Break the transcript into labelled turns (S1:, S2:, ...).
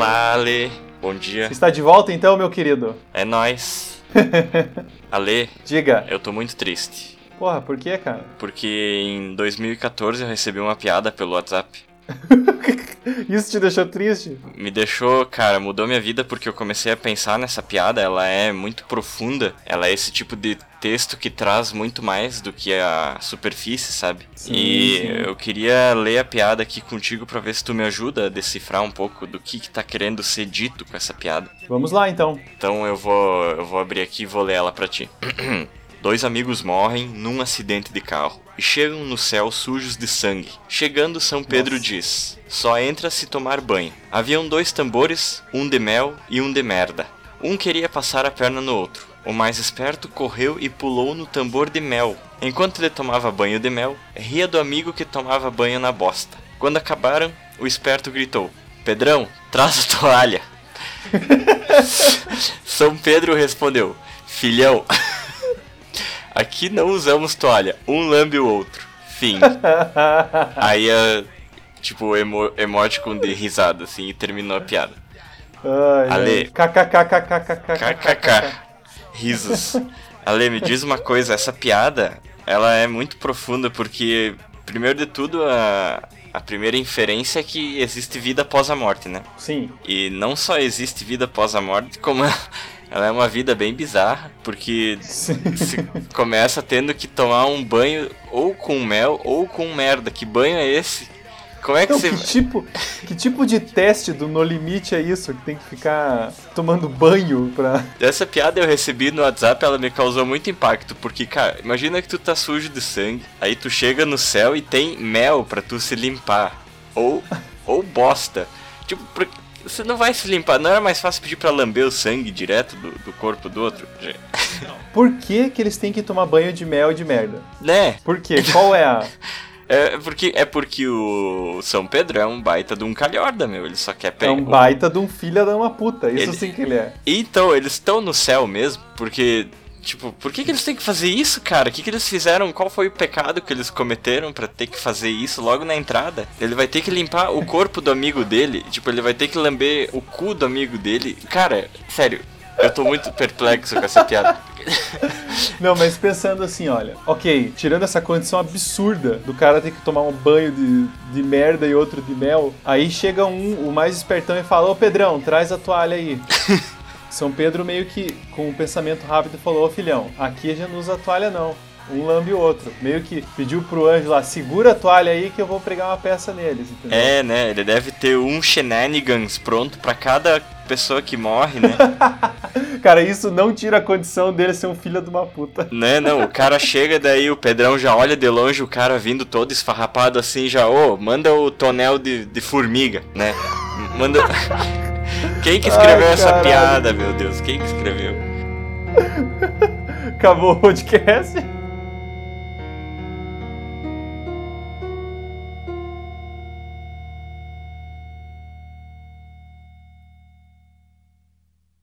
S1: Olá, Ale. Bom dia.
S2: Está de volta então, meu querido?
S1: É nóis. Ale,
S2: Diga.
S1: eu tô muito triste.
S2: Porra, por que, cara?
S1: Porque em 2014 eu recebi uma piada pelo WhatsApp.
S2: Isso te deixou triste?
S1: Me deixou, cara, mudou minha vida porque eu comecei a pensar nessa piada. Ela é muito profunda. Ela é esse tipo de texto que traz muito mais do que a superfície, sabe?
S2: Sim,
S1: e
S2: sim.
S1: eu queria ler a piada aqui contigo pra ver se tu me ajuda a decifrar um pouco do que, que tá querendo ser dito com essa piada.
S2: Vamos lá então.
S1: Então eu vou, eu vou abrir aqui e vou ler ela pra ti. Dois amigos morrem num acidente de carro e chegam no céu sujos de sangue. Chegando, São Pedro
S2: Nossa.
S1: diz: Só entra se tomar banho. Haviam dois tambores, um de mel e um de merda. Um queria passar a perna no outro. O mais esperto correu e pulou no tambor de mel. Enquanto ele tomava banho de mel, ria do amigo que tomava banho na bosta. Quando acabaram, o esperto gritou: Pedrão, traz a toalha. São Pedro respondeu: Filhão, aqui não usamos toalha, um lambe o outro. Fim. Aí é tipo emo emoticon de risada assim e terminou a piada.
S2: Ai,
S1: Ale. KKK. Risos. Ale, me diz uma coisa, essa piada, ela é muito profunda porque primeiro de tudo a a primeira inferência é que existe vida após a morte, né?
S2: Sim.
S1: E não só existe vida após a morte, como ela é uma vida bem bizarra, porque começa tendo que tomar um banho ou com mel ou com merda. Que banho é esse? Como é que
S2: Então,
S1: você.
S2: que tipo, que tipo de teste do No Limite é isso? Que tem que ficar tomando banho pra.
S1: Essa piada eu recebi no WhatsApp, ela me causou muito impacto, porque, cara, imagina que tu tá sujo de sangue, aí tu chega no céu e tem mel pra tu se limpar. Ou, ou bosta. Tipo, por- você não vai se limpar, não era mais fácil pedir pra lamber o sangue direto do, do corpo do outro?
S2: Por que, que eles têm que tomar banho de mel e de merda?
S1: Né?
S2: Por quê? Qual é a.
S1: É porque, é porque o São Pedro é um baita de um calhorda, meu. Ele só quer
S2: É
S1: pegar.
S2: um baita de um filho da uma puta. Isso
S1: Ele-
S2: sim que ele é.
S1: Então, eles estão no céu mesmo, porque. Tipo, por que, que eles têm que fazer isso, cara? O que, que eles fizeram? Qual foi o pecado que eles cometeram pra ter que fazer isso logo na entrada? Ele vai ter que limpar o corpo do amigo dele. Tipo, ele vai ter que lamber o cu do amigo dele. Cara, sério, eu tô muito perplexo com essa piada.
S2: Não, mas pensando assim, olha, ok, tirando essa condição absurda do cara ter que tomar um banho de, de merda e outro de mel, aí chega um, o mais espertão e fala, ô Pedrão, traz a toalha aí. São Pedro meio que, com um pensamento rápido, falou, ô filhão, aqui a gente não usa toalha não. Um lambe o outro. Meio que pediu pro anjo lá, segura a toalha aí que eu vou pregar uma peça neles, entendeu?
S1: É, né? Ele deve ter um shenanigans pronto pra cada pessoa que morre, né?
S2: Cara, isso não tira a condição dele ser um filho de uma puta.
S1: Né, não, o cara chega daí, o Pedrão já olha de longe, o cara vindo todo esfarrapado assim, já, ô, manda o tonel de, de formiga, né? Manda. Quem que escreveu
S2: Ai,
S1: essa piada, meu Deus? Quem que escreveu?
S2: Acabou o podcast.